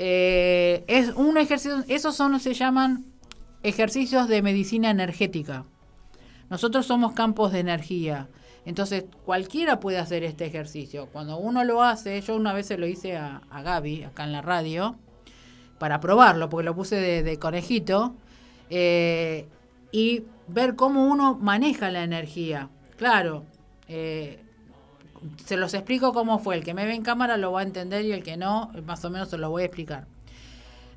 Eh, es un ejercicio, esos son, se llaman ejercicios de medicina energética. Nosotros somos campos de energía. Entonces, cualquiera puede hacer este ejercicio. Cuando uno lo hace, yo una vez se lo hice a, Gaby, acá en la radio, para probarlo, porque lo puse de, conejito, eh, y ver cómo uno maneja la energía. Claro, eh, se los explico cómo fue. El que me ve en cámara lo va a entender y el que no, más o menos se lo voy a explicar.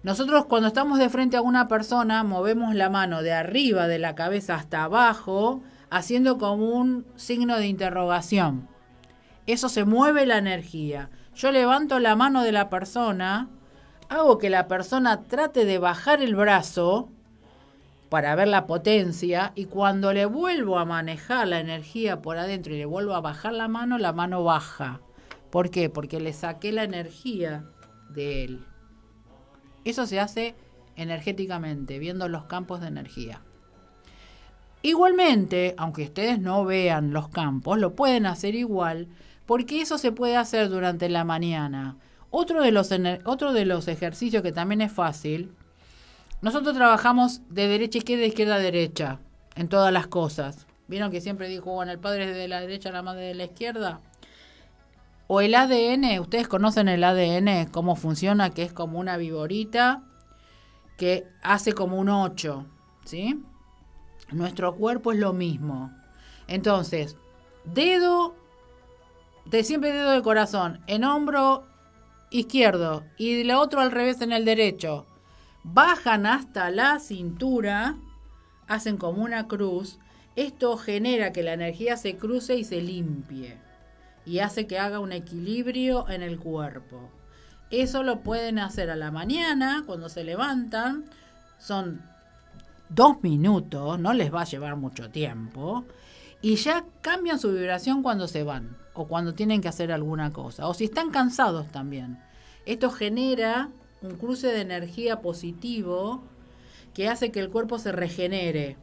Nosotros cuando estamos de frente a una persona, movemos la mano de arriba de la cabeza hasta abajo, haciendo como un signo de interrogación. Eso se mueve la energía. Yo levanto la mano de la persona, hago que la persona trate de bajar el brazo para ver la potencia y cuando le vuelvo a manejar la energía por adentro y le vuelvo a bajar la mano, la mano baja. ¿Por qué? Porque le saqué la energía de él. Eso se hace energéticamente, viendo los campos de energía. Igualmente, aunque ustedes no vean los campos, lo pueden hacer igual, porque eso se puede hacer durante la mañana. Otro de los, otro de los ejercicios que también es fácil, nosotros trabajamos de derecha a izquierda, izquierda a derecha, en todas las cosas. ¿Vieron que siempre dijo, bueno, el padre es de la derecha, la madre de la izquierda? O el ADN, ustedes conocen el ADN, cómo funciona, que es como una viborita que hace como un 8, ¿sí? Nuestro cuerpo es lo mismo. Entonces, dedo, de siempre dedo del corazón, en hombro izquierdo y el otro al revés en el derecho. Bajan hasta la cintura, hacen como una cruz. Esto genera que la energía se cruce y se limpie. Y hace que haga un equilibrio en el cuerpo. Eso lo pueden hacer a la mañana, cuando se levantan. Son dos minutos, no les va a llevar mucho tiempo, y ya cambian su vibración cuando se van o cuando tienen que hacer alguna cosa, o si están cansados también. Esto genera un cruce de energía positivo que hace que el cuerpo se regenere.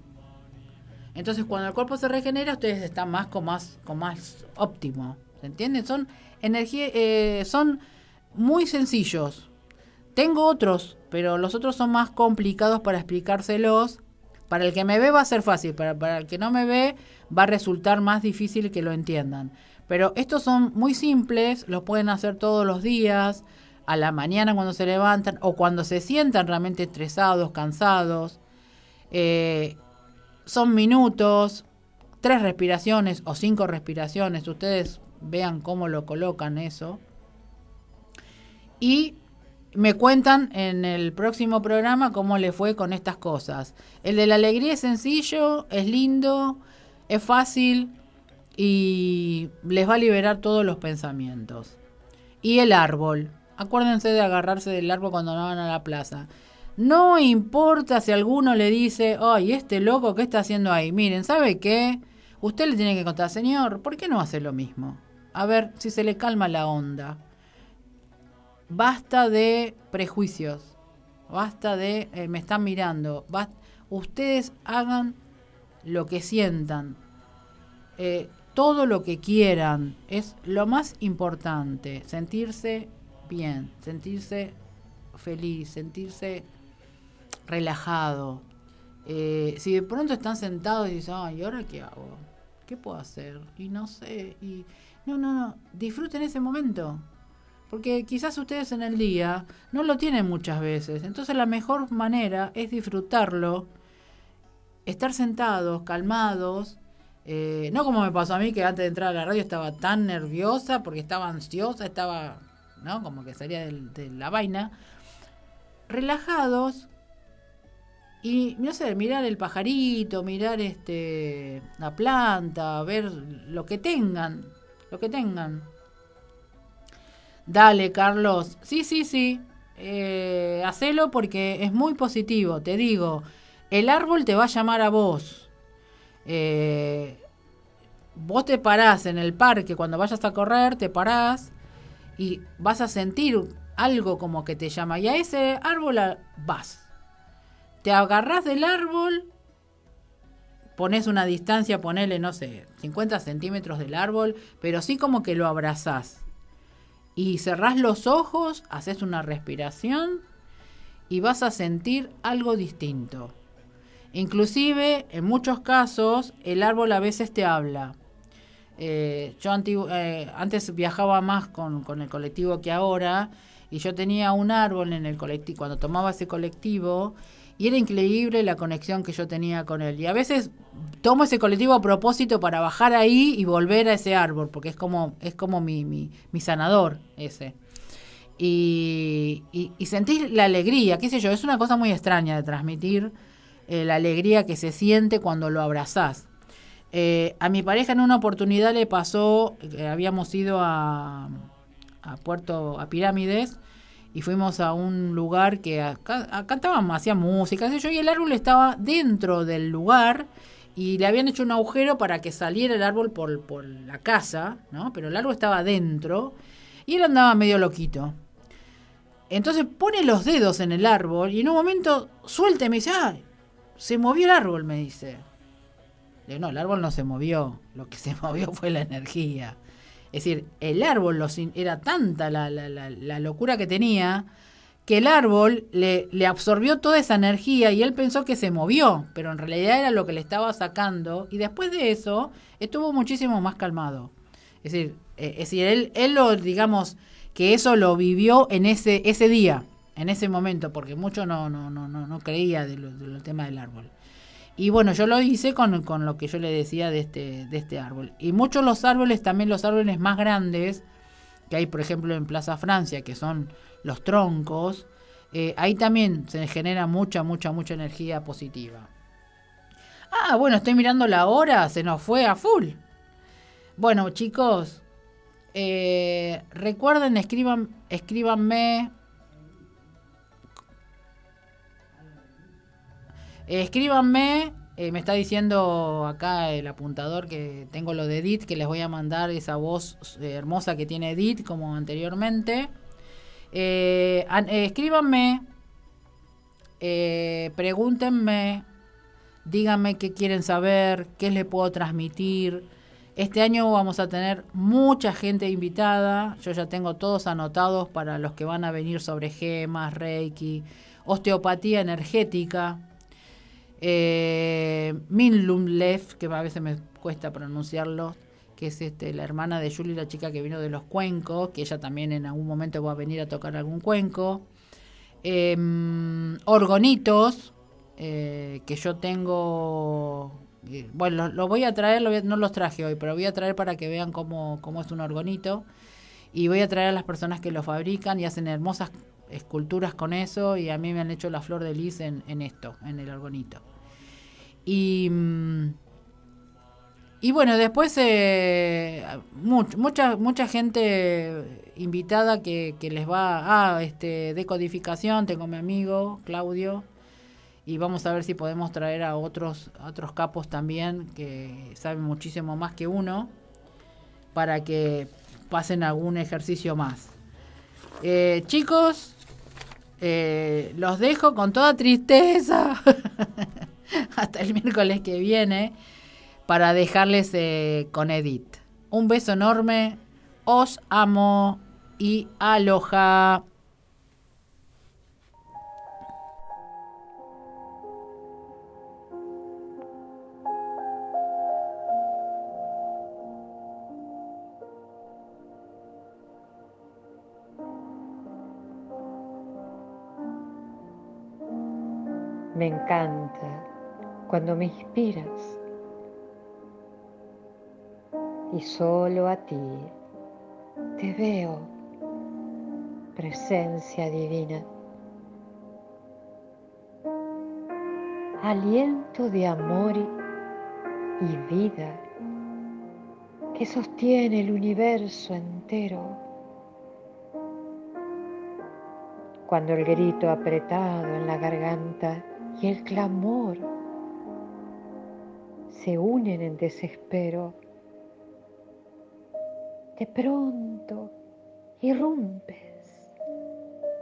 Entonces, cuando el cuerpo se regenera, ustedes están más con más, con más óptimo. ¿Se entienden? Son energía, eh, son muy sencillos. Tengo otros pero los otros son más complicados para explicárselos. Para el que me ve va a ser fácil, para, para el que no me ve va a resultar más difícil que lo entiendan. Pero estos son muy simples, los pueden hacer todos los días, a la mañana cuando se levantan o cuando se sientan realmente estresados, cansados. Eh, son minutos, tres respiraciones o cinco respiraciones, ustedes vean cómo lo colocan eso. Y me cuentan en el próximo programa cómo le fue con estas cosas. El de la alegría es sencillo, es lindo, es fácil y les va a liberar todos los pensamientos. Y el árbol. Acuérdense de agarrarse del árbol cuando no van a la plaza. No importa si alguno le dice, ay, este loco, ¿qué está haciendo ahí? Miren, ¿sabe qué? Usted le tiene que contar, señor, ¿por qué no hace lo mismo? A ver si se le calma la onda basta de prejuicios, basta de eh, me están mirando, ustedes hagan lo que sientan, eh, todo lo que quieran, es lo más importante, sentirse bien, sentirse feliz, sentirse relajado. Eh, si de pronto están sentados y dicen, ay, ¿y ahora qué hago? ¿Qué puedo hacer? Y no sé, y no, no, no, disfruten ese momento. Porque quizás ustedes en el día no lo tienen muchas veces. Entonces la mejor manera es disfrutarlo, estar sentados, calmados, Eh, no como me pasó a mí, que antes de entrar a la radio estaba tan nerviosa porque estaba ansiosa, estaba, ¿no? Como que salía de la vaina. Relajados, y no sé, mirar el pajarito, mirar este la planta, ver lo que tengan, lo que tengan. Dale, Carlos. Sí, sí, sí. Eh, hacelo porque es muy positivo. Te digo, el árbol te va a llamar a vos. Eh, vos te parás en el parque cuando vayas a correr, te parás y vas a sentir algo como que te llama. Y a ese árbol vas te agarrás del árbol, pones una distancia, ponele, no sé, 50 centímetros del árbol, pero sí como que lo abrazás. Y cerrás los ojos, haces una respiración y vas a sentir algo distinto. Inclusive, en muchos casos, el árbol a veces te habla. Eh, yo eh, antes viajaba más con, el colectivo que ahora y yo tenía un árbol en el colectivo, cuando tomaba ese colectivo, y era increíble la conexión que yo tenía con él. Y a veces tomo ese colectivo a propósito para bajar ahí y volver a ese árbol, porque es como, es como mi, mi, mi sanador ese. Y, y, sentir la alegría, qué sé yo, es una cosa muy extraña de transmitir eh, la alegría que se siente cuando lo abrazás. Eh, a mi pareja en una oportunidad le pasó, eh, habíamos ido a, Puerto, a Pirámides, y fuimos a un lugar que acá, hacía música, y el árbol estaba dentro del lugar y le habían hecho un agujero para que saliera el árbol por, por la casa, ¿no? Pero el árbol estaba dentro y él andaba medio loquito. Entonces pone los dedos en el árbol y en un momento suelta y me dice, ah, se movió el árbol, me dice. No, el árbol no se movió, lo que se movió fue la energía. Es decir, el árbol era tanta la, locura que tenía que el árbol le, le, absorbió toda esa energía y él pensó que se movió, pero en realidad era lo que le estaba sacando y después de eso estuvo muchísimo más calmado. Es decir, eh, es decir él, él lo, digamos, que eso lo vivió en ese, ese día, en ese momento, porque mucho no, no, no, no, no creía del tema del árbol. Y bueno, yo lo hice con, con, lo que yo le decía de este, de este árbol. Y muchos los árboles, también los árboles más grandes, que hay por ejemplo en Plaza Francia, que son los troncos, eh, ahí también se genera mucha, mucha, mucha energía positiva. Ah, bueno, estoy mirando la hora, se nos fue a full. Bueno, chicos, eh, recuerden, escriban, escríbanme. Escríbanme eh, me está diciendo acá el apuntador que tengo lo de Edith, que les voy a mandar esa voz eh, hermosa que tiene Edith, como anteriormente. Eh, escríbanme, pregúntenme, díganme qué quieren saber, qué les puedo transmitir. Este año vamos a tener mucha gente invitada. Yo ya tengo todos anotados para los que van a venir sobre gemas, reiki, osteopatía energética eh, que a veces me cuesta pronunciarlo, que es este, la hermana de Julie, la chica que vino de los cuencos, que ella también en algún momento va a venir a tocar algún cuenco. Em, orgonitos, eh, que yo tengo... Eh, bueno, lo, voy a traer, no los traje hoy, pero voy a traer para que vean cómo, cómo es un orgonito. Y voy a traer a las personas que lo fabrican y hacen hermosas esculturas con eso y a mí me han hecho la flor de lis en, esto, en el argonito. Y, mm, y bueno, después eh, mucha, mucha gente invitada que, les va a ah, este, decodificación, tengo mi amigo Claudio, y vamos a ver si podemos traer a otros, otros capos también que saben muchísimo más que uno para que pasen algún ejercicio más. Eh, chicos, eh, los dejo con toda tristeza hasta el miércoles que viene para dejarles eh, con Edith. Un beso enorme, os amo y aloja.
Me encanta cuando me inspiras. y solo a ti te veo, presencia divina. Aliento de amor y vida que sostiene el universo entero. Cuando el grito apretado en la garganta y el clamor se unen en desespero, de pronto irrumpes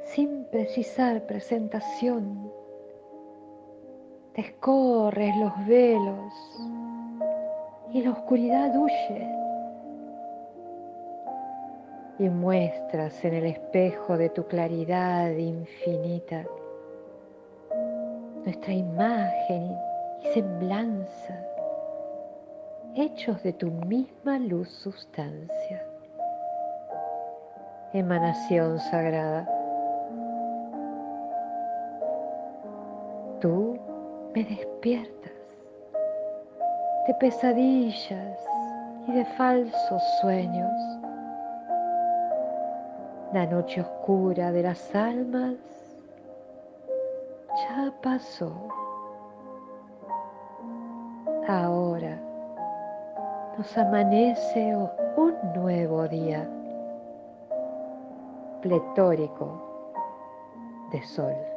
sin precisar presentación, descorres los velos y la oscuridad huye. Y muestras en el espejo de tu claridad infinita nuestra imagen y semblanza hechos de tu misma luz sustancia. Emanación sagrada. Tú me despiertas de pesadillas y de falsos sueños. La noche oscura de las almas pasó. Ahora nos amanece un nuevo día pletórico de sol.